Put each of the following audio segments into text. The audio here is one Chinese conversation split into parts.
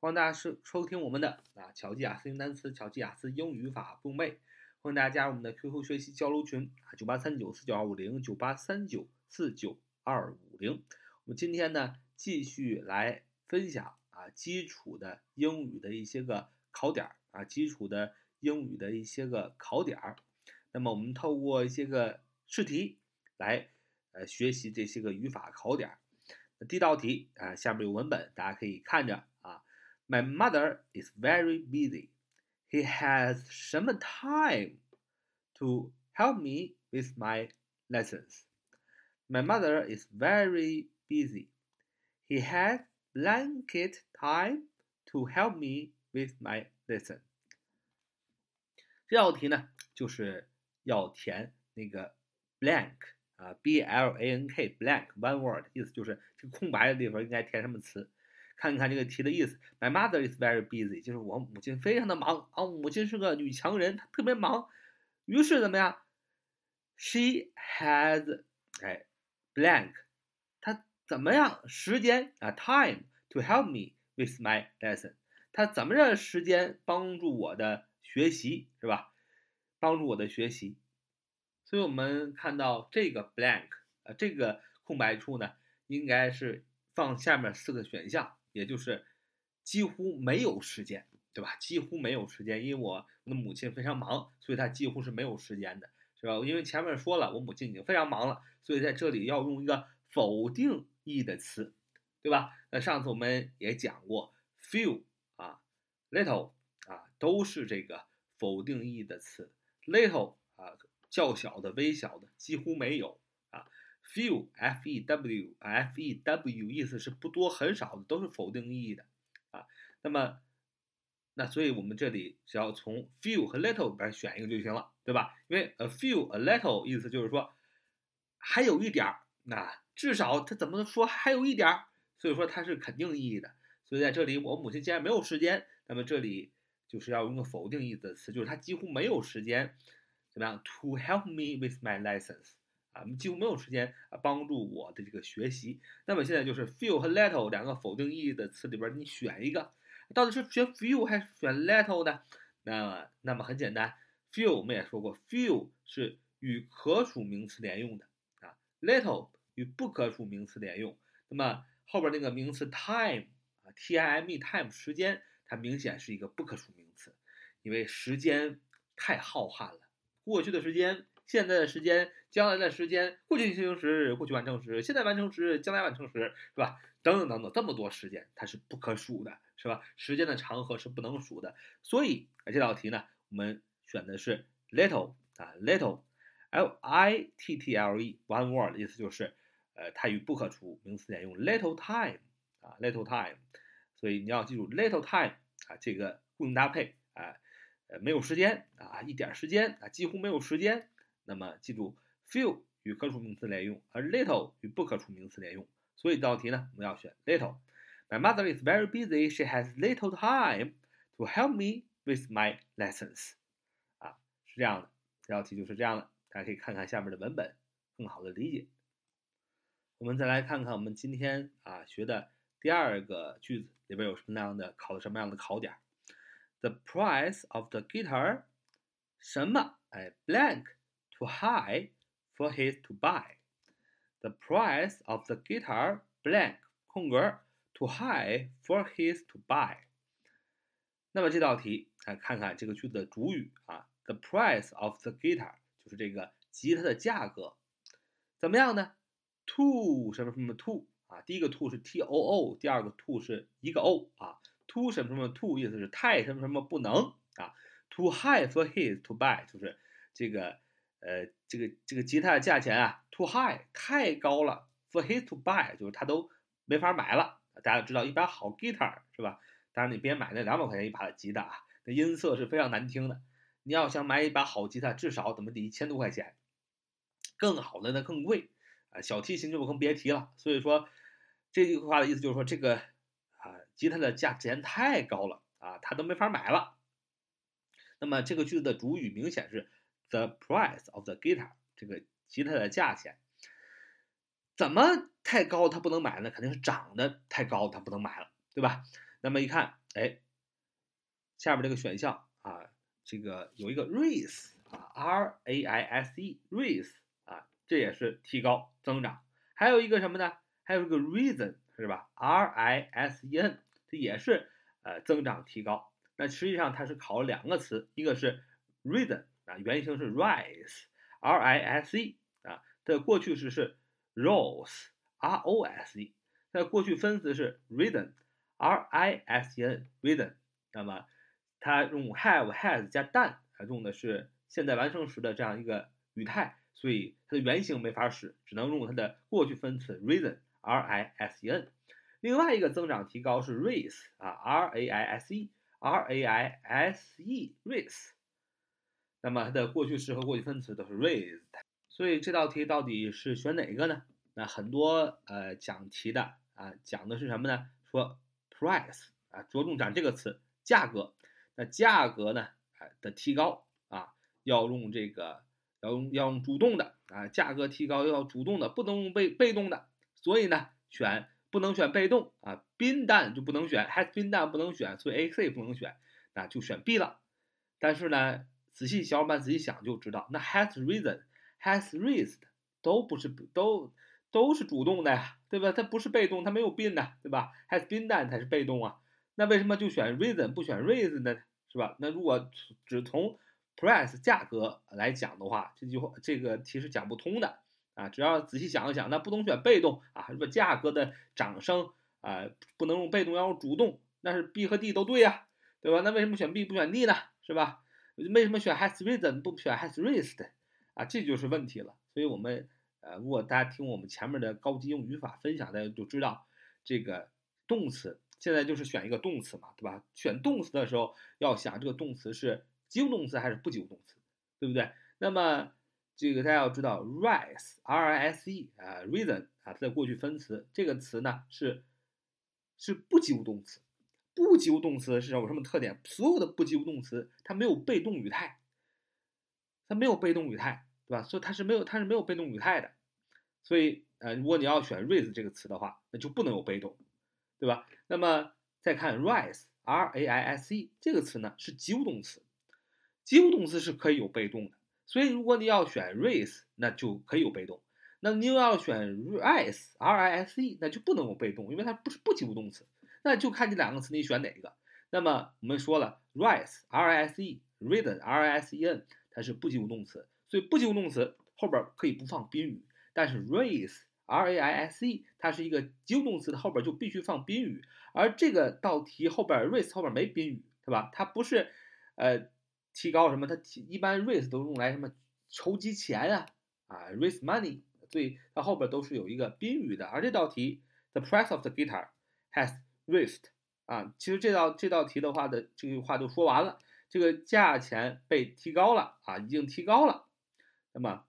欢迎大家收收听我们的啊巧记雅思英单词、巧记雅思英语法不用背。欢迎大家加入我们的 QQ 学习交流群啊，九八三九四九二五零九八三九四九二五零。我们今天呢继续来分享啊基础的英语的一些个考点儿啊，基础的英语的一些个考点儿。那么我们透过一些个试题来呃学习这些个语法考点儿。第一道题啊，下面有文本，大家可以看着。My mother is very busy. He has 什么 time to help me with my lessons. My mother is very busy. He has blanket time to help me with my lesson. 这道题呢，就是要填那个 blank 啊，b l a n k blank one word，意思就是这个空白的地方应该填什么词。 看看这个题的意思。My mother is very busy，就是我母亲非常的忙啊，母亲是个女强人，她特别忙。于是怎么样？She has 哎 blank，她怎么样时间啊 time to help me with my lesson，她怎么着时间帮助我的学习是吧？帮助我的学习。所以我们看到这个 blank 啊这个空白处呢，应该是放下面四个选项。也就是几乎没有时间，对吧？几乎没有时间，因为我的母亲非常忙，所以她几乎是没有时间的，是吧？因为前面说了，我母亲已经非常忙了，所以在这里要用一个否定意义的词，对吧？那上次我们也讲过，few 啊，little 啊，都是这个否定意义的词，little 啊，较小的、微小的，几乎没有。Few f e w f e w 意思是不多很少的，都是否定意义的啊。那么，那所以我们这里只要从 few 和 little 里边选一个就行了，对吧？因为 a few a little 意思就是说还有一点儿，那至少他怎么说还有一点儿，所以说它是肯定意义的。所以在这里，我母亲既然没有时间，那么这里就是要用个否定意义的词，就是她几乎没有时间怎么样 to help me with my lessons。啊，几乎没有时间啊帮助我的这个学习。那么现在就是 few 和 little 两个否定意义的词里边，你选一个，到底是选 few 还是选 little 呢？那么那么很简单，few 我们也说过，few 是与可数名词连用的啊，little 与不可数名词连用。那么后边那个名词 time 啊，t i m e time 时间，它明显是一个不可数名词，因为时间太浩瀚了，过去的时间。现在的时间，将来的时间，过去进行时，过去完成时，现在完成时，将来完成时，是吧？等等等等，这么多时间，它是不可数的，是吧？时间的长河是不能数的，所以，这道题呢，我们选的是 little 啊，little，l i t t l e，one word，意思就是，呃，它与不可数名词连用，little time 啊，little time，所以你要记住 little time 啊，这个固定搭配啊，呃，没有时间啊，一点时间啊，几乎没有时间。那么记住，few 与可数名词连用，而 little 与不可数名词连用。所以这道题呢，我们要选 little。My mother is very busy. She has little time to help me with my lessons。啊，是这样的，这道题就是这样的。大家可以看看下面的文本，更好的理解。我们再来看看我们今天啊学的第二个句子里边有什么样的考的什么样的考点。The price of the guitar，什么？哎，blank。too high for his to buy. The price of the guitar blank 空格 too high for his to buy。那么这道题来看看这个句子的主语啊，the price of the guitar 就是这个吉他的价格，怎么样呢？too 什么什么 too 啊，第一个 too 是 t o o，第二个 too 是一个 o 啊，too 什么什么 too 意思是太什么什么不能啊，too high for his to buy 就是这个。 呃，这个这个吉他的价钱啊，too high，太高了，for his to buy，就是他都没法买了。大家知道，一把好吉他是吧？当然你别买那两百块钱一把的吉他啊，那音色是非常难听的。你要想买一把好吉他，至少怎么得一千多块钱，更好的那更贵啊。小提琴就更别提了。所以说这句话的意思就是说，这个啊吉他的价钱太高了啊，他都没法买了。那么这个句子的主语明显是。The price of the guitar，这个吉他的价钱怎么太高，他不能买呢？肯定是涨得太高，他不能买了，对吧？那么一看哎，下面这个选项啊，这个有一个 raise 啊，r a i s e raise 啊，这也是提高增长。还有一个什么呢？还有一个 reason 是吧？r i s e n 这也是呃增长提高。那实际上它是考两个词，一个是 reason 啊，原型是 rise，r i s e 啊，它的过去式是 rose，r o s e，它的过去分词是 reason，r i s e n reason。那么它用 have has 加 done，它用的是现在完成时的这样一个语态，所以它的原型没法使，只能用它的过去分词 reason。R I S E N，另外一个增长提高是 raise 啊，R A I S E，R A I S E，raise。那么它的过去式和过去分词都是 raised。所以这道题到底是选哪个呢？那很多呃讲题的啊讲的是什么呢？说 price 啊，着重讲这个词，价格。那价格呢的提高啊，要用这个要用要用主动的啊，价格提高要主动的，不能用被被动的。所以呢，选不能选被动啊，been done 就不能选，has been done 不能选，所以 A、C 不能选，那就选 B 了。但是呢，仔细小伙伴仔细想就知道，那 has risen、has raised 都不是都都是主动的呀，对吧？它不是被动，它没有 been 的，对吧？has been done 才是被动啊。那为什么就选 risen 不选 raise 呢？是吧？那如果只从 price 价格来讲的话，这句话这个题是讲不通的。啊，只要仔细想一想，那不能选被动啊，如果？价格的涨升啊，不能用被动，要用主动，那是 B 和 D 都对呀，对吧？那为什么选 B 不选 D 呢？是吧？为什么选 has risen 不选 has raised 啊？这就是问题了。所以我们呃，如果大家听我们前面的高级英语语法分享的，就知道这个动词现在就是选一个动词嘛，对吧？选动词的时候要想这个动词是及物动词还是不及物动词，对不对？那么。这个大家要知道，rise，r i s e 啊，reason 啊，它的过去分词，这个词呢是是不及物动词。不及物动词是有什么特点？所有的不及物动词它没有被动语态，它没有被动语态，对吧？所以它是没有它是没有被动语态的。所以呃，如果你要选 raise 这个词的话，那就不能有被动，对吧？那么再看 rise，r a i s e 这个词呢是及物动词，及物动词是可以有被动的。所以，如果你要选 raise，那就可以有被动；那你又要选 rise，r i s e，那就不能有被动，因为它不是不及物动词。那就看这两个词你选哪个。那么我们说了，rise，r i s e，risen，r i s e n，它是不及物动词，所以不及物动词后边可以不放宾语。但是 raise，r a i s e，它是一个及物动词的后边就必须放宾语。而这个道题后边 raise 后边没宾语，对吧？它不是，呃。提高什么？它提一般 raise 都用来什么筹集钱啊啊，raise money，所以它后边都是有一个宾语的。而这道题，the price of the guitar has risk 啊，其实这道这道题的话的这句话就说完了，这个价钱被提高了啊，已经提高了。那么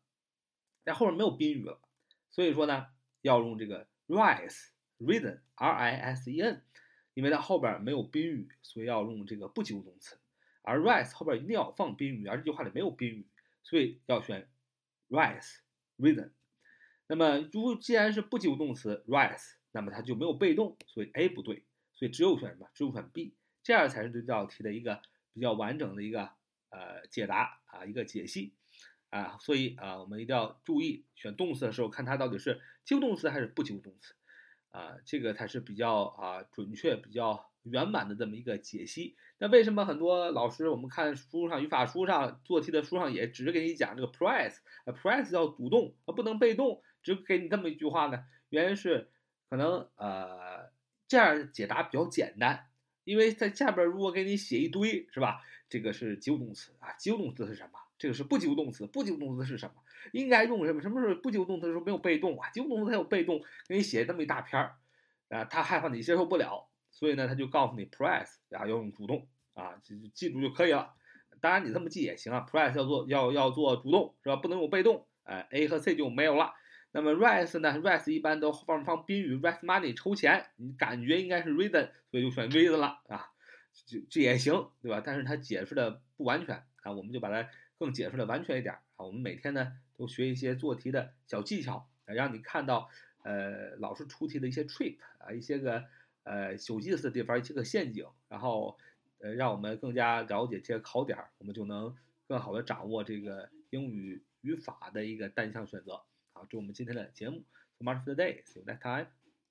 在后面没有宾语了，所以说呢，要用这个 rise，risen，r i s e n，因为它后边没有宾语，所以要用这个不及物动词。而 rise 后边一定要放宾语，而这句话里没有宾语，所以要选 rise reason。那么如既然是不及物动词 rise，那么它就没有被动，所以 A 不对，所以只有选什么？只有选 B，这样才是对这道题的一个比较完整的一个呃解答啊，一个解析啊。所以啊，我们一定要注意选动词的时候，看它到底是及物动词还是不及物动词啊，这个才是比较啊准确、比较圆满的这么一个解析。那为什么很多老师我们看书上语法书上做题的书上也只是给你讲这个 price，price 要主动啊，不能被动，只给你这么一句话呢？原因是可能呃这样解答比较简单，因为在下边如果给你写一堆是吧？这个是及物动词啊，及物动词是什么？这个是不及物动词，不及物动词是什么？应该用什么？什么时候不及物动词的时候没有被动啊？及物动词它有被动，给你写这么一大篇儿啊，他害怕你接受不了。所以呢，他就告诉你 price 啊要用主动啊，记记住就可以了。当然你这么记也行啊，price 要做要要做主动是吧？不能有被动。哎，A 和 C 就没有了。那么 Rise 呢？Rise 一般都放放宾语，Rise Money 抽钱，你感觉应该是 Reason，所以就选 Reason 了啊。这这也行，对吧？但是它解释的不完全啊，我们就把它更解释的完全一点啊。我们每天呢都学一些做题的小技巧，让你看到呃老师出题的一些 trip 啊，一些个呃有意思的地方，一些个陷阱，然后呃让我们更加了解这些考点，我们就能更好的掌握这个英语语法的一个单项选择。好，祝我们今天的节目 so much for today. See you next time.